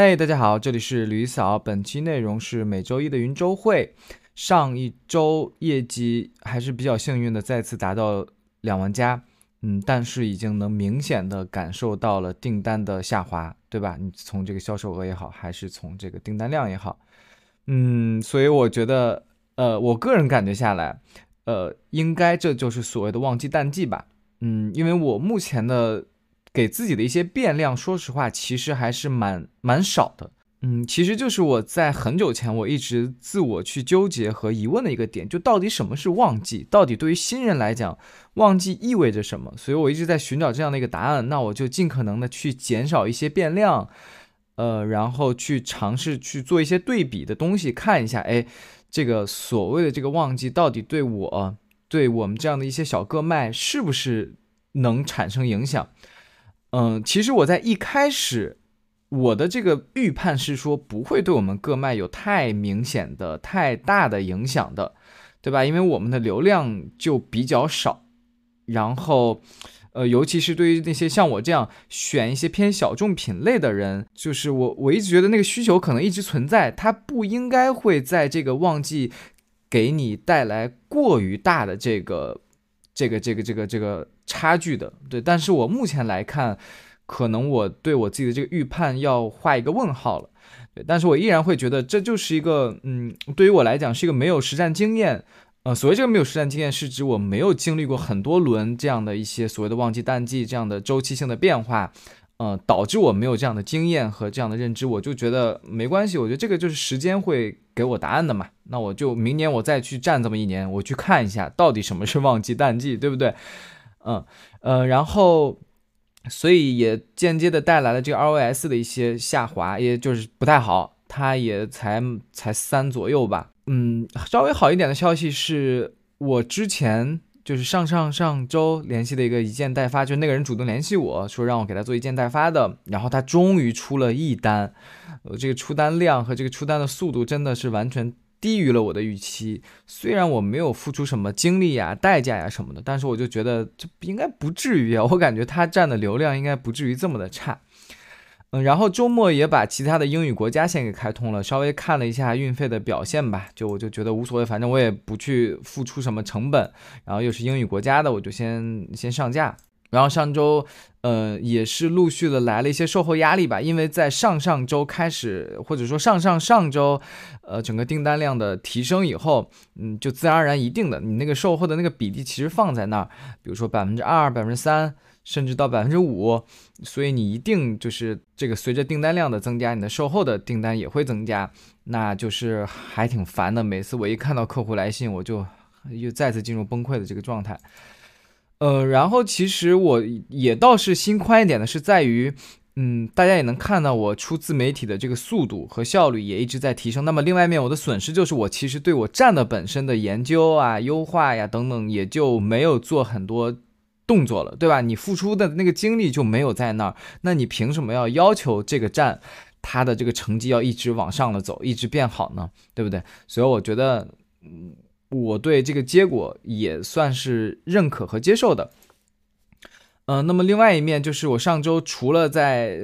嘿，大家好，这里是吕嫂。本期内容是每周一的云周会。上一周业绩还是比较幸运的，再次达到两万加。嗯，但是已经能明显的感受到了订单的下滑，对吧？你从这个销售额也好，还是从这个订单量也好，嗯，所以我觉得，呃，我个人感觉下来，呃，应该这就是所谓的旺季淡季吧。嗯，因为我目前的。给自己的一些变量，说实话，其实还是蛮蛮少的。嗯，其实就是我在很久前，我一直自我去纠结和疑问的一个点，就到底什么是旺季？到底对于新人来讲，旺季意味着什么？所以我一直在寻找这样的一个答案。那我就尽可能的去减少一些变量，呃，然后去尝试去做一些对比的东西，看一下，哎，这个所谓的这个旺季到底对我，对我们这样的一些小个卖，是不是能产生影响？嗯，其实我在一开始，我的这个预判是说不会对我们个卖有太明显的、太大的影响的，对吧？因为我们的流量就比较少，然后，呃，尤其是对于那些像我这样选一些偏小众品类的人，就是我我一直觉得那个需求可能一直存在，它不应该会在这个旺季给你带来过于大的这个。这个这个这个这个差距的，对，但是我目前来看，可能我对我自己的这个预判要画一个问号了，对，但是我依然会觉得这就是一个，嗯，对于我来讲是一个没有实战经验，呃，所谓这个没有实战经验，是指我没有经历过很多轮这样的一些所谓的旺季淡季这样的周期性的变化。呃，导致我没有这样的经验和这样的认知，我就觉得没关系。我觉得这个就是时间会给我答案的嘛。那我就明年我再去站这么一年，我去看一下到底什么是旺季淡季，对不对？嗯呃，然后所以也间接的带来了这个 ROS 的一些下滑，也就是不太好。它也才才三左右吧。嗯，稍微好一点的消息是我之前。就是上上上周联系的一个一件代发，就那个人主动联系我说让我给他做一件代发的，然后他终于出了一单，呃，这个出单量和这个出单的速度真的是完全低于了我的预期。虽然我没有付出什么精力呀、代价呀什么的，但是我就觉得这应该不至于啊，我感觉他占的流量应该不至于这么的差。嗯，然后周末也把其他的英语国家先给开通了，稍微看了一下运费的表现吧，就我就觉得无所谓，反正我也不去付出什么成本，然后又是英语国家的，我就先先上架。然后上周，呃，也是陆续的来了一些售后压力吧，因为在上上周开始，或者说上上上周，呃，整个订单量的提升以后，嗯，就自然而然一定的，你那个售后的那个比例其实放在那儿，比如说百分之二、百分之三。甚至到百分之五，所以你一定就是这个随着订单量的增加，你的售后的订单也会增加，那就是还挺烦的。每次我一看到客户来信，我就又再次进入崩溃的这个状态。呃，然后其实我也倒是心宽一点的，是在于，嗯，大家也能看到我出自媒体的这个速度和效率也一直在提升。那么另外一面，我的损失就是我其实对我站的本身的研究啊、优化呀等等，也就没有做很多。动作了，对吧？你付出的那个精力就没有在那儿，那你凭什么要要求这个站它的这个成绩要一直往上了走，一直变好呢？对不对？所以我觉得，嗯，我对这个结果也算是认可和接受的。嗯，那么另外一面就是我上周除了在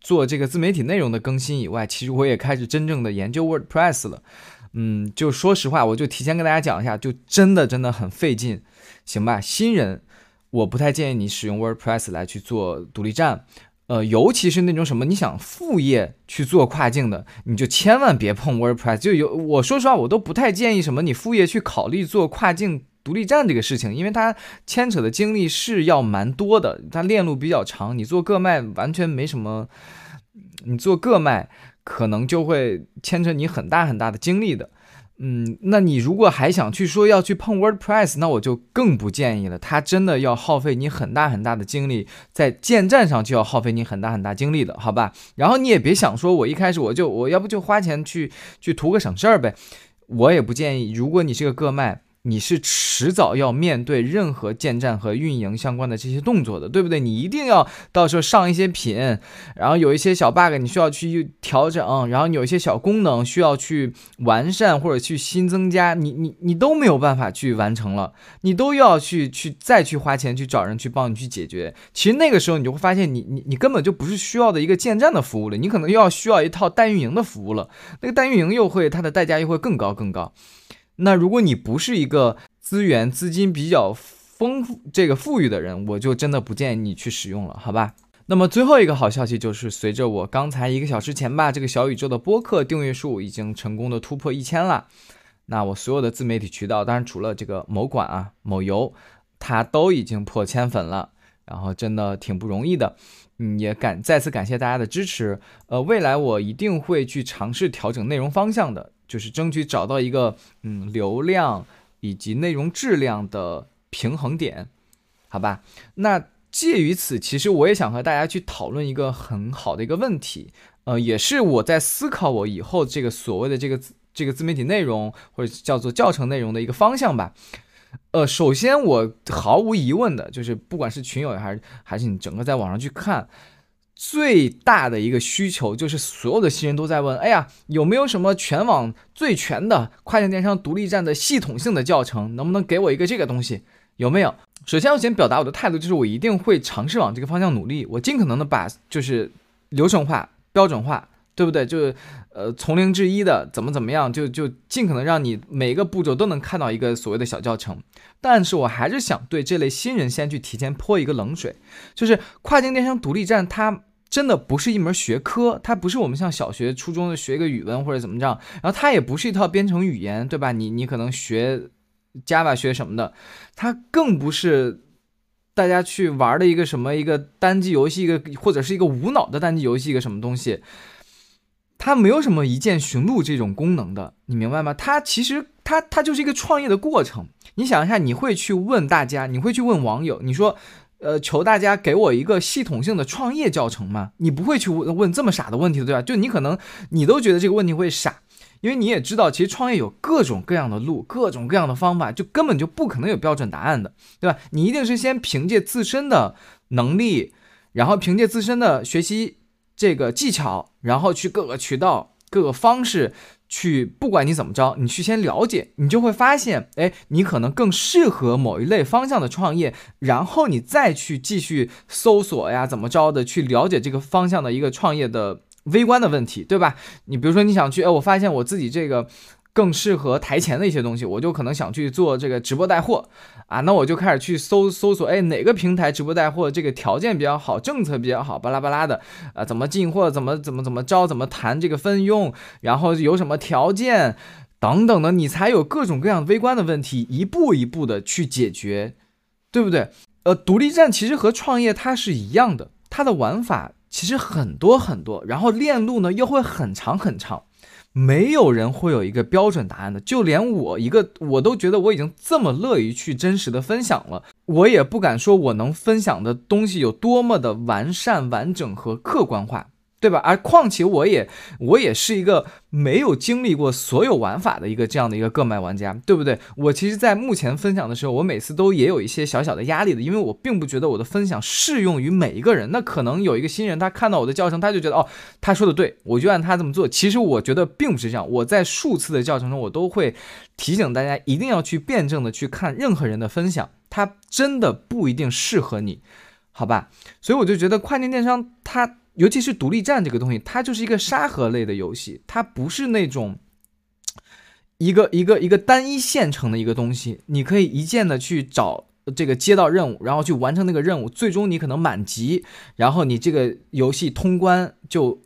做这个自媒体内容的更新以外，其实我也开始真正的研究 WordPress 了。嗯，就说实话，我就提前跟大家讲一下，就真的真的很费劲，行吧？新人。我不太建议你使用 WordPress 来去做独立站，呃，尤其是那种什么你想副业去做跨境的，你就千万别碰 WordPress。就有我说实话，我都不太建议什么你副业去考虑做跨境独立站这个事情，因为它牵扯的精力是要蛮多的，它链路比较长。你做个卖完全没什么，你做个卖可能就会牵扯你很大很大的精力的。嗯，那你如果还想去说要去碰 WordPress，那我就更不建议了。它真的要耗费你很大很大的精力，在建站上就要耗费你很大很大精力的，好吧？然后你也别想说我一开始我就我要不就花钱去去图个省事儿呗。我也不建议，如果你是个个卖，你是迟早要面对任何建站和运营相关的这些动作的，对不对？你一定要到时候上一些品，然后有一些小 bug 你需要去调整，然后有一些小功能需要去完善或者去新增加，你你你都没有办法去完成了，你都要去去再去花钱去找人去帮你去解决。其实那个时候你就会发现，你你你根本就不是需要的一个建站的服务了，你可能又要需要一套代运营的服务了，那个代运营又会它的代价又会更高更高。那如果你不是一个资源资金比较丰富、这个富裕的人，我就真的不建议你去使用了，好吧？那么最后一个好消息就是，随着我刚才一个小时前吧，这个小宇宙的播客订阅数已经成功的突破一千了。那我所有的自媒体渠道，当然除了这个某管啊、某游，它都已经破千粉了，然后真的挺不容易的。嗯，也感再次感谢大家的支持。呃，未来我一定会去尝试调整内容方向的。就是争取找到一个嗯流量以及内容质量的平衡点，好吧？那介于此，其实我也想和大家去讨论一个很好的一个问题，呃，也是我在思考我以后这个所谓的这个这个自媒体内容或者叫做教程内容的一个方向吧。呃，首先我毫无疑问的就是，不管是群友还是还是你整个在网上去看。最大的一个需求就是所有的新人都在问：哎呀，有没有什么全网最全的跨境电商独立站的系统性的教程？能不能给我一个这个东西？有没有？首先，我先表达我的态度，就是我一定会尝试往这个方向努力，我尽可能的把就是流程化、标准化，对不对？就是呃从零至一的怎么怎么样，就就尽可能让你每一个步骤都能看到一个所谓的小教程。但是我还是想对这类新人先去提前泼一个冷水，就是跨境电商独立站它。真的不是一门学科，它不是我们像小学、初中的学一个语文或者怎么着，然后它也不是一套编程语言，对吧？你你可能学 Java 学什么的，它更不是大家去玩的一个什么一个单机游戏，一个或者是一个无脑的单机游戏，一个什么东西，它没有什么一键寻路这种功能的，你明白吗？它其实它它就是一个创业的过程。你想一下，你会去问大家，你会去问网友，你说。呃，求大家给我一个系统性的创业教程吗？你不会去问问这么傻的问题的，对吧？就你可能你都觉得这个问题会傻，因为你也知道，其实创业有各种各样的路，各种各样的方法，就根本就不可能有标准答案的，对吧？你一定是先凭借自身的能力，然后凭借自身的学习这个技巧，然后去各个渠道、各个方式。去，不管你怎么着，你去先了解，你就会发现，哎，你可能更适合某一类方向的创业，然后你再去继续搜索呀，怎么着的去了解这个方向的一个创业的微观的问题，对吧？你比如说你想去，哎，我发现我自己这个。更适合台前的一些东西，我就可能想去做这个直播带货啊，那我就开始去搜搜索，哎，哪个平台直播带货这个条件比较好，政策比较好，巴拉巴拉的啊，怎么进货，怎么怎么怎么着，怎么谈这个分佣，然后有什么条件等等的，你才有各种各样微观的问题，一步一步的去解决，对不对？呃，独立站其实和创业它是一样的，它的玩法其实很多很多，然后链路呢又会很长很长。没有人会有一个标准答案的，就连我一个，我都觉得我已经这么乐于去真实的分享了，我也不敢说我能分享的东西有多么的完善、完整和客观化。对吧？而况且我也我也是一个没有经历过所有玩法的一个这样的一个个卖玩家，对不对？我其实，在目前分享的时候，我每次都也有一些小小的压力的，因为我并不觉得我的分享适用于每一个人。那可能有一个新人，他看到我的教程，他就觉得哦，他说的对，我就按他这么做。其实我觉得并不是这样。我在数次的教程中，我都会提醒大家，一定要去辩证的去看任何人的分享，他真的不一定适合你，好吧？所以我就觉得跨境电商它。尤其是独立站这个东西，它就是一个沙盒类的游戏，它不是那种一个一个一个单一线程的一个东西。你可以一键的去找这个接到任务，然后去完成那个任务，最终你可能满级，然后你这个游戏通关就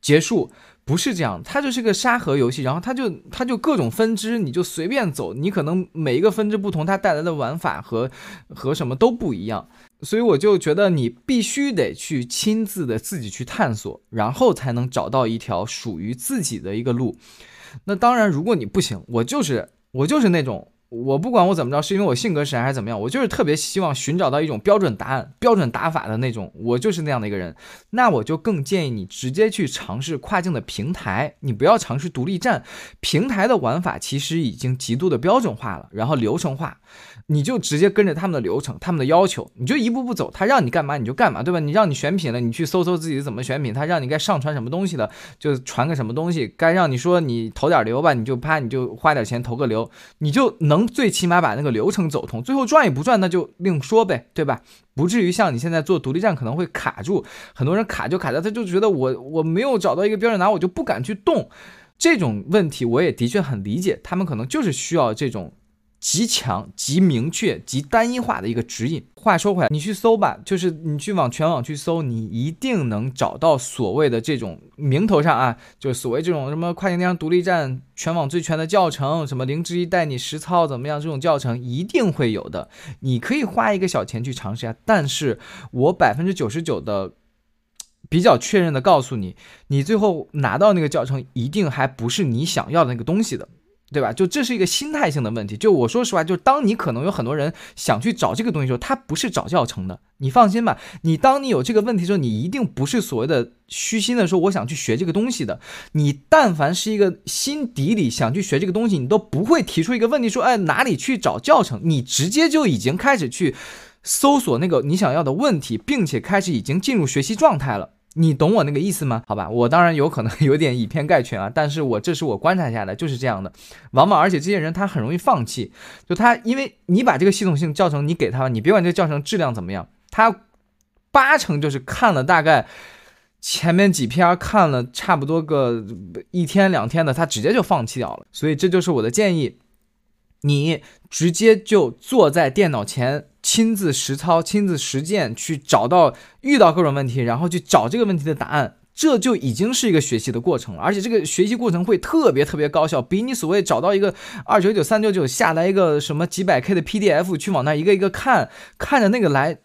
结束。不是这样，它就是个沙盒游戏，然后它就它就各种分支，你就随便走，你可能每一个分支不同，它带来的玩法和和什么都不一样。所以我就觉得你必须得去亲自的自己去探索，然后才能找到一条属于自己的一个路。那当然，如果你不行，我就是我就是那种我不管我怎么着，是因为我性格使然还是怎么样，我就是特别希望寻找到一种标准答案、标准打法的那种，我就是那样的一个人。那我就更建议你直接去尝试跨境的平台，你不要尝试独立站。平台的玩法其实已经极度的标准化了，然后流程化。你就直接跟着他们的流程、他们的要求，你就一步步走。他让你干嘛你就干嘛，对吧？你让你选品了，你去搜搜自己怎么选品。他让你该上传什么东西了，就传个什么东西。该让你说你投点流吧，你就啪你就花点钱投个流，你就能最起码把那个流程走通。最后赚与不赚那就另说呗，对吧？不至于像你现在做独立站可能会卡住，很多人卡就卡在他就觉得我我没有找到一个标准答案我就不敢去动。这种问题我也的确很理解，他们可能就是需要这种。极强、极明确、极单一化的一个指引。话说回来，你去搜吧，就是你去往全网去搜，你一定能找到所谓的这种名头上啊，就是所谓这种什么跨境电商独立站全网最全的教程，什么零之一带你实操怎么样，这种教程一定会有的。你可以花一个小钱去尝试一下，但是我百分之九十九的比较确认的告诉你，你最后拿到那个教程，一定还不是你想要的那个东西的。对吧？就这是一个心态性的问题。就我说实话，就当你可能有很多人想去找这个东西的时候，他不是找教程的。你放心吧，你当你有这个问题的时候，你一定不是所谓的虚心的说我想去学这个东西的。你但凡是一个心底里想去学这个东西，你都不会提出一个问题说，哎，哪里去找教程？你直接就已经开始去搜索那个你想要的问题，并且开始已经进入学习状态了。你懂我那个意思吗？好吧，我当然有可能 有点以偏概全啊，但是我这是我观察下来就是这样的，往往而且这些人他很容易放弃，就他因为你把这个系统性教程你给他，你别管这个教程质量怎么样，他八成就是看了大概前面几篇看了差不多个一天两天的，他直接就放弃掉了，所以这就是我的建议，你直接就坐在电脑前。亲自实操、亲自实践，去找到遇到各种问题，然后去找这个问题的答案，这就已经是一个学习的过程了。而且这个学习过程会特别特别高效，比你所谓找到一个二九九、三九九下来一个什么几百 K 的 PDF 去往那一个一个看，看着那个来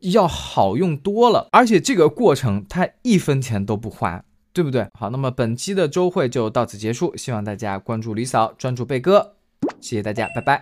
要好用多了。而且这个过程它一分钱都不花，对不对？好，那么本期的周会就到此结束，希望大家关注李嫂，专注贝哥，谢谢大家，拜拜。